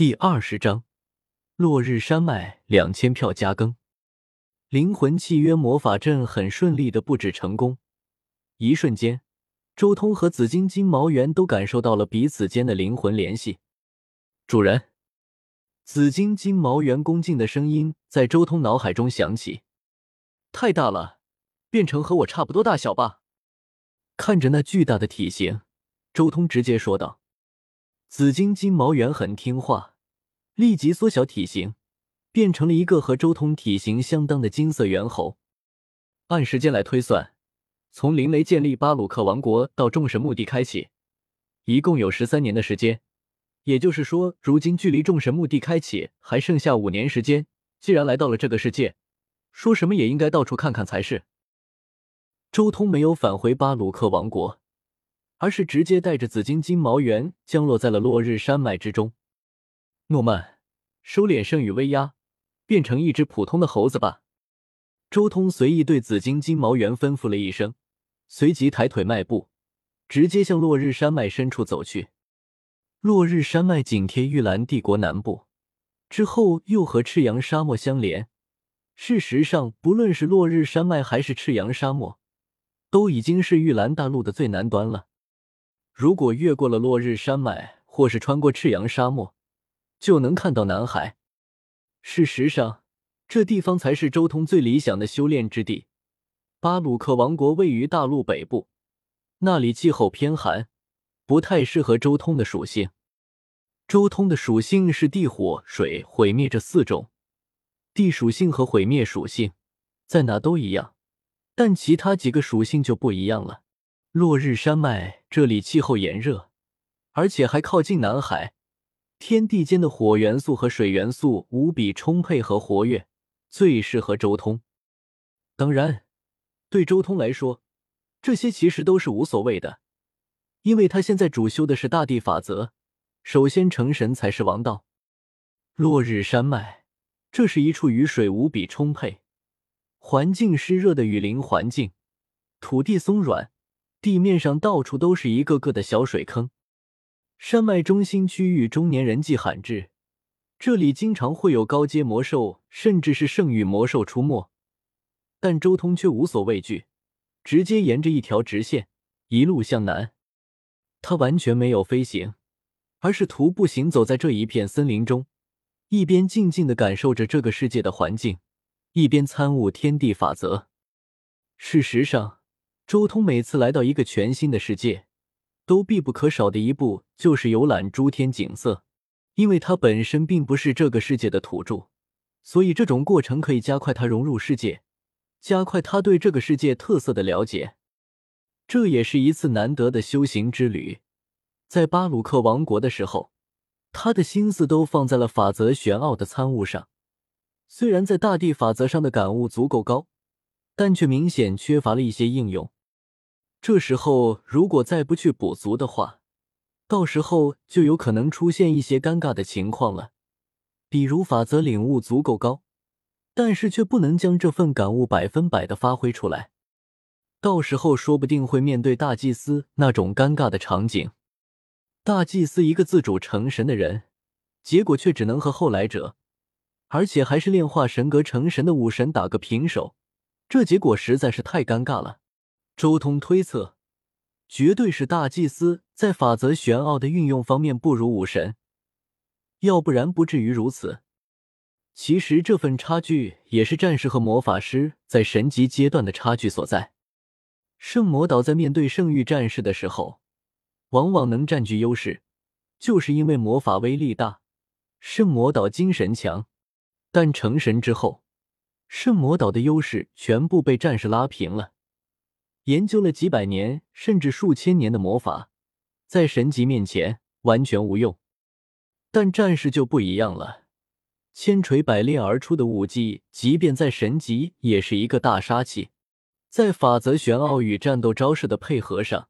第二十章，落日山脉两千票加更，灵魂契约魔法阵很顺利的布置成功。一瞬间，周通和紫金金毛猿都感受到了彼此间的灵魂联系。主人，紫金金毛猿恭敬的声音在周通脑海中响起。太大了，变成和我差不多大小吧。看着那巨大的体型，周通直接说道。紫金金毛猿很听话。立即缩小体型，变成了一个和周通体型相当的金色猿猴。按时间来推算，从灵雷建立巴鲁克王国到众神墓地开启，一共有十三年的时间。也就是说，如今距离众神墓地开启还剩下五年时间。既然来到了这个世界，说什么也应该到处看看才是。周通没有返回巴鲁克王国，而是直接带着紫金金毛猿降落在了落日山脉之中。诺曼，收敛圣域威压，变成一只普通的猴子吧。周通随意对紫金金毛猿吩咐了一声，随即抬腿迈步，直接向落日山脉深处走去。落日山脉紧贴玉兰帝国南部，之后又和赤阳沙漠相连。事实上，不论是落日山脉还是赤阳沙漠，都已经是玉兰大陆的最南端了。如果越过了落日山脉，或是穿过赤阳沙漠，就能看到南海。事实上，这地方才是周通最理想的修炼之地。巴鲁克王国位于大陆北部，那里气候偏寒，不太适合周通的属性。周通的属性是地、火、水、毁灭这四种。地属性和毁灭属性在哪都一样，但其他几个属性就不一样了。落日山脉这里气候炎热，而且还靠近南海。天地间的火元素和水元素无比充沛和活跃，最适合周通。当然，对周通来说，这些其实都是无所谓的，因为他现在主修的是大地法则。首先成神才是王道。落日山脉，这是一处雨水无比充沛、环境湿热的雨林环境，土地松软，地面上到处都是一个个的小水坑。山脉中心区域中年人迹罕至，这里经常会有高阶魔兽，甚至是圣域魔兽出没。但周通却无所畏惧，直接沿着一条直线一路向南。他完全没有飞行，而是徒步行走在这一片森林中，一边静静的感受着这个世界的环境，一边参悟天地法则。事实上，周通每次来到一个全新的世界。都必不可少的一步就是游览诸天景色，因为他本身并不是这个世界的土著，所以这种过程可以加快他融入世界，加快他对这个世界特色的了解。这也是一次难得的修行之旅。在巴鲁克王国的时候，他的心思都放在了法则玄奥的参悟上，虽然在大地法则上的感悟足够高，但却明显缺乏了一些应用。这时候，如果再不去补足的话，到时候就有可能出现一些尴尬的情况了。比如法则领悟足够高，但是却不能将这份感悟百分百的发挥出来，到时候说不定会面对大祭司那种尴尬的场景。大祭司一个自主成神的人，结果却只能和后来者，而且还是炼化神格成神的武神打个平手，这结果实在是太尴尬了。周通推测，绝对是大祭司在法则玄奥的运用方面不如武神，要不然不至于如此。其实这份差距也是战士和魔法师在神级阶段的差距所在。圣魔岛在面对圣域战士的时候，往往能占据优势，就是因为魔法威力大，圣魔岛精神强。但成神之后，圣魔岛的优势全部被战士拉平了。研究了几百年甚至数千年的魔法，在神级面前完全无用。但战士就不一样了，千锤百炼而出的武技，即便在神级也是一个大杀器。在法则玄奥与战斗招式的配合上，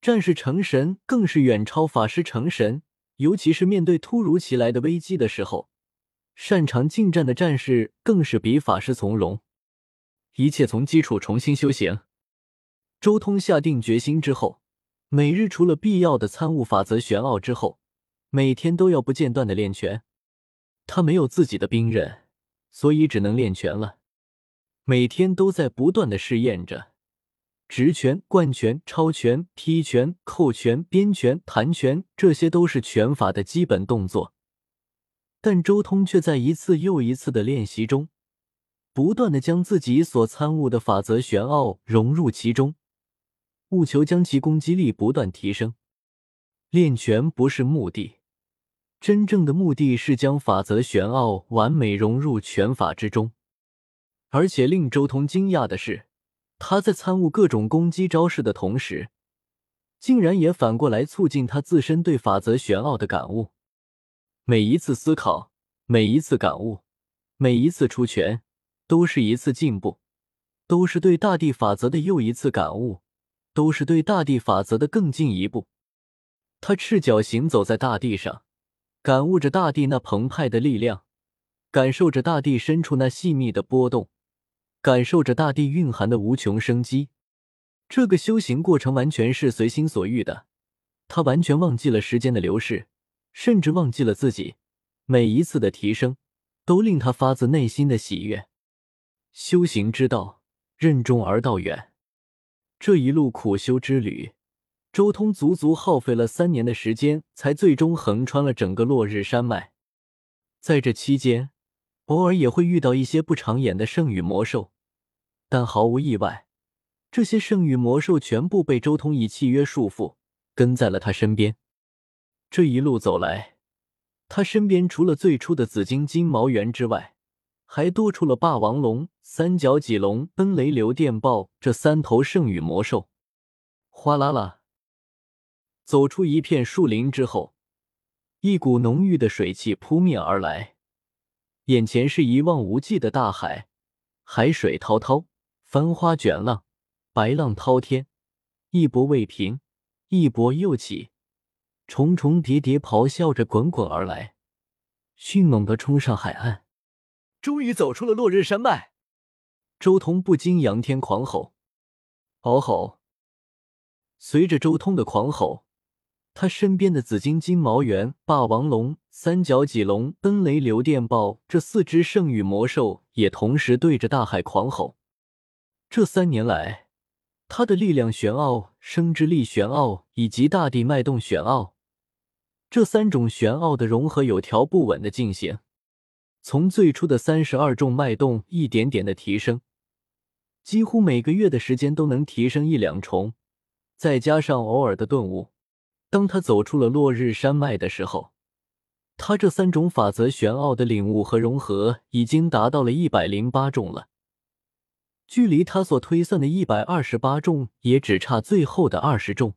战士成神更是远超法师成神。尤其是面对突如其来的危机的时候，擅长近战的战士更是比法师从容。一切从基础重新修行。周通下定决心之后，每日除了必要的参悟法则玄奥之后，每天都要不间断的练拳。他没有自己的兵刃，所以只能练拳了。每天都在不断的试验着，直拳、贯拳、超拳、劈拳、扣拳、鞭拳、弹拳，这些都是拳法的基本动作。但周通却在一次又一次的练习中，不断的将自己所参悟的法则玄奥融入其中，务求将其攻击力不断提升。练拳不是目的，真正的目的是将法则玄奥完美融入拳法之中。而且令周通惊讶的是，他在参悟各种攻击招式的同时，竟然也反过来促进他自身对法则玄奥的感悟。每一次思考，每一次感悟，每一次出拳，都是一次进步，都是对大地法则的又一次感悟，都是对大地法则的更进一步。他赤脚行走在大地上，感悟着大地那澎湃的力量，感受着大地深处那细密的波动。感受着大地蕴含的无穷生机，这个修行过程完全是随心所欲的。他完全忘记了时间的流逝，甚至忘记了自己。每一次的提升，都令他发自内心的喜悦。修行之道，任重而道远。这一路苦修之旅，周通足足耗费了三年的时间，才最终横穿了整个落日山脉。在这期间，偶尔也会遇到一些不长眼的圣域魔兽。但毫无意外，这些圣域魔兽全部被周通以契约束缚，跟在了他身边。这一路走来，他身边除了最初的紫金金毛猿之外，还多出了霸王龙、三角脊龙、奔雷流电豹这三头圣域魔兽。哗啦啦，走出一片树林之后，一股浓郁的水汽扑面而来，眼前是一望无际的大海，海水滔滔。繁花卷浪，白浪滔天，一波未平，一波又起，重重叠叠咆哮着滚滚而来，迅猛的冲上海岸。终于走出了落日山脉，周通不禁仰天狂吼：“嗷吼！”随着周通的狂吼，他身边的紫金金毛猿、霸王龙、三角脊龙、奔雷流电豹这四只圣域魔兽也同时对着大海狂吼。这三年来，他的力量玄奥、生之力玄奥以及大地脉动玄奥这三种玄奥的融合有条不紊的进行。从最初的三十二重脉动一点点的提升，几乎每个月的时间都能提升一两重。再加上偶尔的顿悟，当他走出了落日山脉的时候，他这三种法则玄奥的领悟和融合已经达到了一百零八重了。距离他所推算的一百二十八重也只差最后的二十重。